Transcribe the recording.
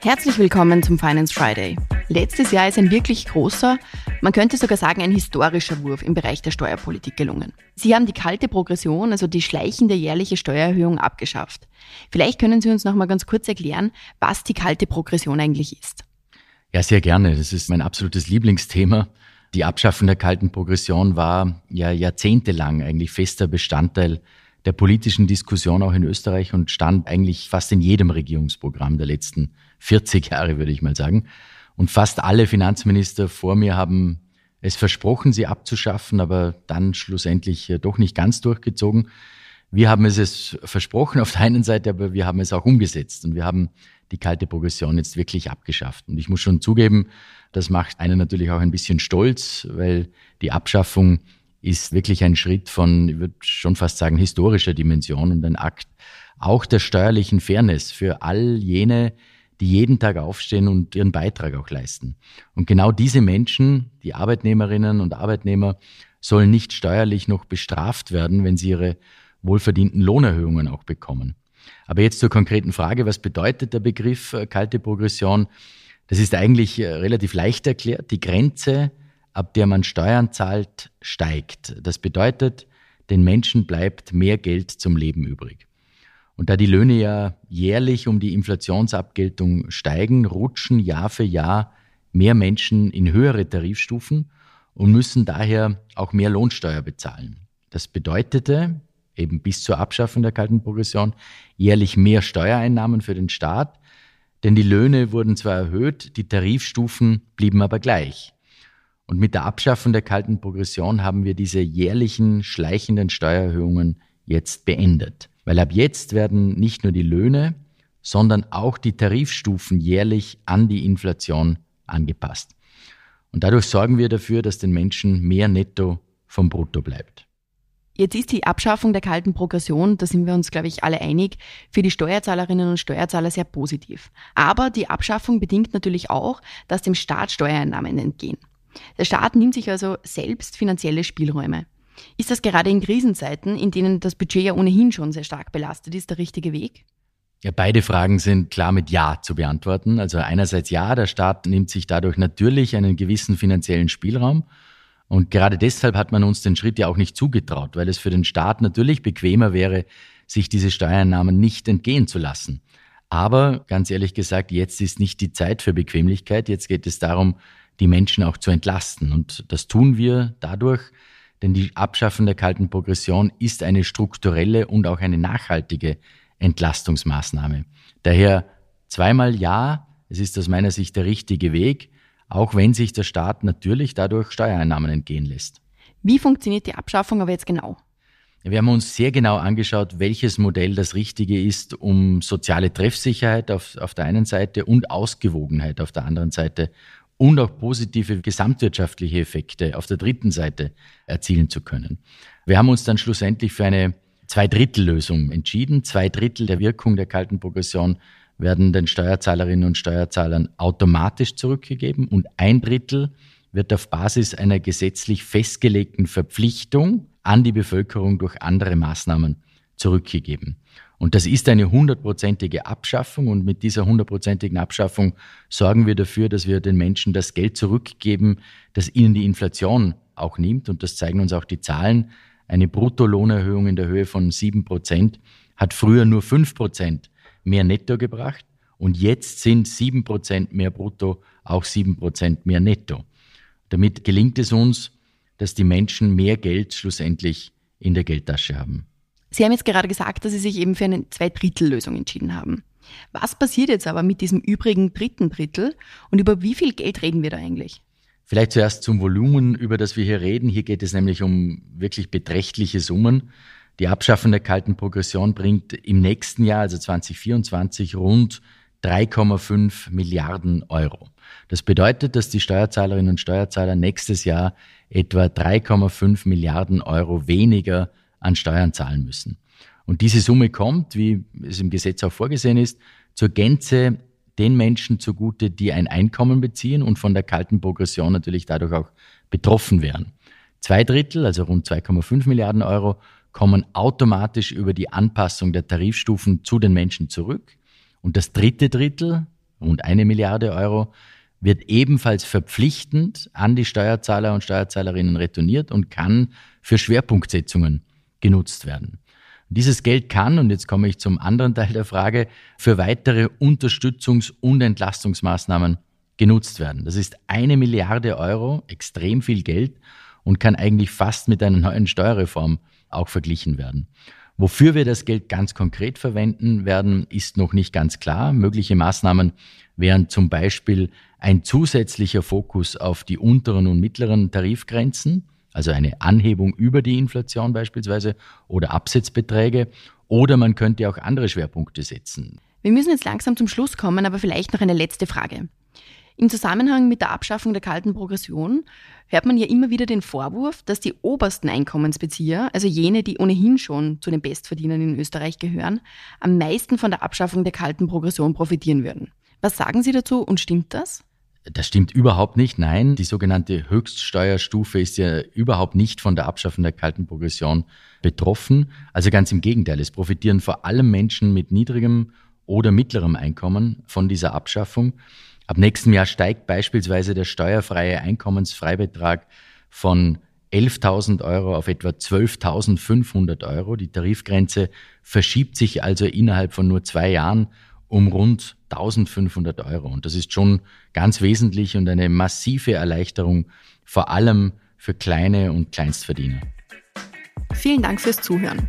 Herzlich willkommen zum Finance Friday. Letztes Jahr ist ein wirklich großer, man könnte sogar sagen ein historischer Wurf im Bereich der Steuerpolitik gelungen. Sie haben die kalte Progression, also die schleichende jährliche Steuererhöhung abgeschafft. Vielleicht können Sie uns noch mal ganz kurz erklären, was die kalte Progression eigentlich ist. Ja, sehr gerne. Das ist mein absolutes Lieblingsthema. Die Abschaffung der kalten Progression war ja jahrzehntelang eigentlich fester Bestandteil der politischen Diskussion auch in Österreich und stand eigentlich fast in jedem Regierungsprogramm der letzten 40 Jahre, würde ich mal sagen. Und fast alle Finanzminister vor mir haben es versprochen, sie abzuschaffen, aber dann schlussendlich äh, doch nicht ganz durchgezogen. Wir haben es, es versprochen auf der einen Seite, aber wir haben es auch umgesetzt und wir haben die kalte Progression jetzt wirklich abgeschafft. Und ich muss schon zugeben, das macht einen natürlich auch ein bisschen stolz, weil die Abschaffung ist wirklich ein Schritt von, ich würde schon fast sagen, historischer Dimension und ein Akt auch der steuerlichen Fairness für all jene, die jeden Tag aufstehen und ihren Beitrag auch leisten. Und genau diese Menschen, die Arbeitnehmerinnen und Arbeitnehmer, sollen nicht steuerlich noch bestraft werden, wenn sie ihre wohlverdienten Lohnerhöhungen auch bekommen. Aber jetzt zur konkreten Frage, was bedeutet der Begriff äh, kalte Progression? Das ist eigentlich äh, relativ leicht erklärt. Die Grenze, ab der man Steuern zahlt, steigt. Das bedeutet, den Menschen bleibt mehr Geld zum Leben übrig. Und da die Löhne ja jährlich um die Inflationsabgeltung steigen, rutschen Jahr für Jahr mehr Menschen in höhere Tarifstufen und müssen daher auch mehr Lohnsteuer bezahlen. Das bedeutete eben bis zur Abschaffung der kalten Progression jährlich mehr Steuereinnahmen für den Staat, denn die Löhne wurden zwar erhöht, die Tarifstufen blieben aber gleich. Und mit der Abschaffung der kalten Progression haben wir diese jährlichen schleichenden Steuererhöhungen jetzt beendet. Weil ab jetzt werden nicht nur die Löhne, sondern auch die Tarifstufen jährlich an die Inflation angepasst. Und dadurch sorgen wir dafür, dass den Menschen mehr netto vom Brutto bleibt. Jetzt ist die Abschaffung der kalten Progression, da sind wir uns, glaube ich, alle einig, für die Steuerzahlerinnen und Steuerzahler sehr positiv. Aber die Abschaffung bedingt natürlich auch, dass dem Staat Steuereinnahmen entgehen. Der Staat nimmt sich also selbst finanzielle Spielräume. Ist das gerade in Krisenzeiten, in denen das Budget ja ohnehin schon sehr stark belastet ist, der richtige Weg? Ja, beide Fragen sind klar mit Ja zu beantworten. Also einerseits ja, der Staat nimmt sich dadurch natürlich einen gewissen finanziellen Spielraum. Und gerade deshalb hat man uns den Schritt ja auch nicht zugetraut, weil es für den Staat natürlich bequemer wäre, sich diese Steuereinnahmen nicht entgehen zu lassen. Aber ganz ehrlich gesagt, jetzt ist nicht die Zeit für Bequemlichkeit. Jetzt geht es darum, die Menschen auch zu entlasten. Und das tun wir dadurch, denn die Abschaffung der kalten Progression ist eine strukturelle und auch eine nachhaltige Entlastungsmaßnahme. Daher zweimal ja, es ist aus meiner Sicht der richtige Weg, auch wenn sich der Staat natürlich dadurch Steuereinnahmen entgehen lässt. Wie funktioniert die Abschaffung aber jetzt genau? Wir haben uns sehr genau angeschaut, welches Modell das Richtige ist, um soziale Treffsicherheit auf, auf der einen Seite und Ausgewogenheit auf der anderen Seite und auch positive gesamtwirtschaftliche Effekte auf der dritten Seite erzielen zu können. Wir haben uns dann schlussendlich für eine Zweidrittellösung entschieden. Zwei Drittel der Wirkung der kalten Progression werden den Steuerzahlerinnen und Steuerzahlern automatisch zurückgegeben und ein Drittel wird auf Basis einer gesetzlich festgelegten Verpflichtung an die Bevölkerung durch andere Maßnahmen zurückgegeben. Und das ist eine hundertprozentige Abschaffung und mit dieser hundertprozentigen Abschaffung sorgen wir dafür, dass wir den Menschen das Geld zurückgeben, das ihnen die Inflation auch nimmt. Und das zeigen uns auch die Zahlen. Eine Bruttolohnerhöhung in der Höhe von sieben Prozent hat früher nur fünf Prozent mehr Netto gebracht. Und jetzt sind sieben Prozent mehr Brutto auch sieben Prozent mehr Netto. Damit gelingt es uns, dass die Menschen mehr Geld schlussendlich in der Geldtasche haben. Sie haben jetzt gerade gesagt, dass Sie sich eben für eine Zweidrittellösung entschieden haben. Was passiert jetzt aber mit diesem übrigen dritten Drittel und über wie viel Geld reden wir da eigentlich? Vielleicht zuerst zum Volumen, über das wir hier reden. Hier geht es nämlich um wirklich beträchtliche Summen. Die Abschaffung der kalten Progression bringt im nächsten Jahr, also 2024, rund 3,5 Milliarden Euro. Das bedeutet, dass die Steuerzahlerinnen und Steuerzahler nächstes Jahr etwa 3,5 Milliarden Euro weniger an Steuern zahlen müssen. Und diese Summe kommt, wie es im Gesetz auch vorgesehen ist, zur Gänze den Menschen zugute, die ein Einkommen beziehen und von der kalten Progression natürlich dadurch auch betroffen wären. Zwei Drittel, also rund 2,5 Milliarden Euro, kommen automatisch über die Anpassung der Tarifstufen zu den Menschen zurück. Und das dritte Drittel, rund eine Milliarde Euro, wird ebenfalls verpflichtend an die Steuerzahler und Steuerzahlerinnen retourniert und kann für Schwerpunktsetzungen genutzt werden. Dieses Geld kann, und jetzt komme ich zum anderen Teil der Frage, für weitere Unterstützungs- und Entlastungsmaßnahmen genutzt werden. Das ist eine Milliarde Euro, extrem viel Geld und kann eigentlich fast mit einer neuen Steuerreform auch verglichen werden. Wofür wir das Geld ganz konkret verwenden werden, ist noch nicht ganz klar. Mögliche Maßnahmen wären zum Beispiel ein zusätzlicher Fokus auf die unteren und mittleren Tarifgrenzen, also eine Anhebung über die Inflation beispielsweise oder Absetzbeträge. Oder man könnte auch andere Schwerpunkte setzen. Wir müssen jetzt langsam zum Schluss kommen, aber vielleicht noch eine letzte Frage. Im Zusammenhang mit der Abschaffung der kalten Progression hört man ja immer wieder den Vorwurf, dass die obersten Einkommensbezieher, also jene, die ohnehin schon zu den Bestverdienern in Österreich gehören, am meisten von der Abschaffung der kalten Progression profitieren würden. Was sagen Sie dazu und stimmt das? Das stimmt überhaupt nicht. Nein, die sogenannte Höchststeuerstufe ist ja überhaupt nicht von der Abschaffung der kalten Progression betroffen. Also ganz im Gegenteil. Es profitieren vor allem Menschen mit niedrigem oder mittlerem Einkommen von dieser Abschaffung. Ab nächstem Jahr steigt beispielsweise der steuerfreie Einkommensfreibetrag von 11.000 Euro auf etwa 12.500 Euro. Die Tarifgrenze verschiebt sich also innerhalb von nur zwei Jahren um rund 1.500 Euro. Und das ist schon ganz wesentlich und eine massive Erleichterung, vor allem für kleine und Kleinstverdiener. Vielen Dank fürs Zuhören.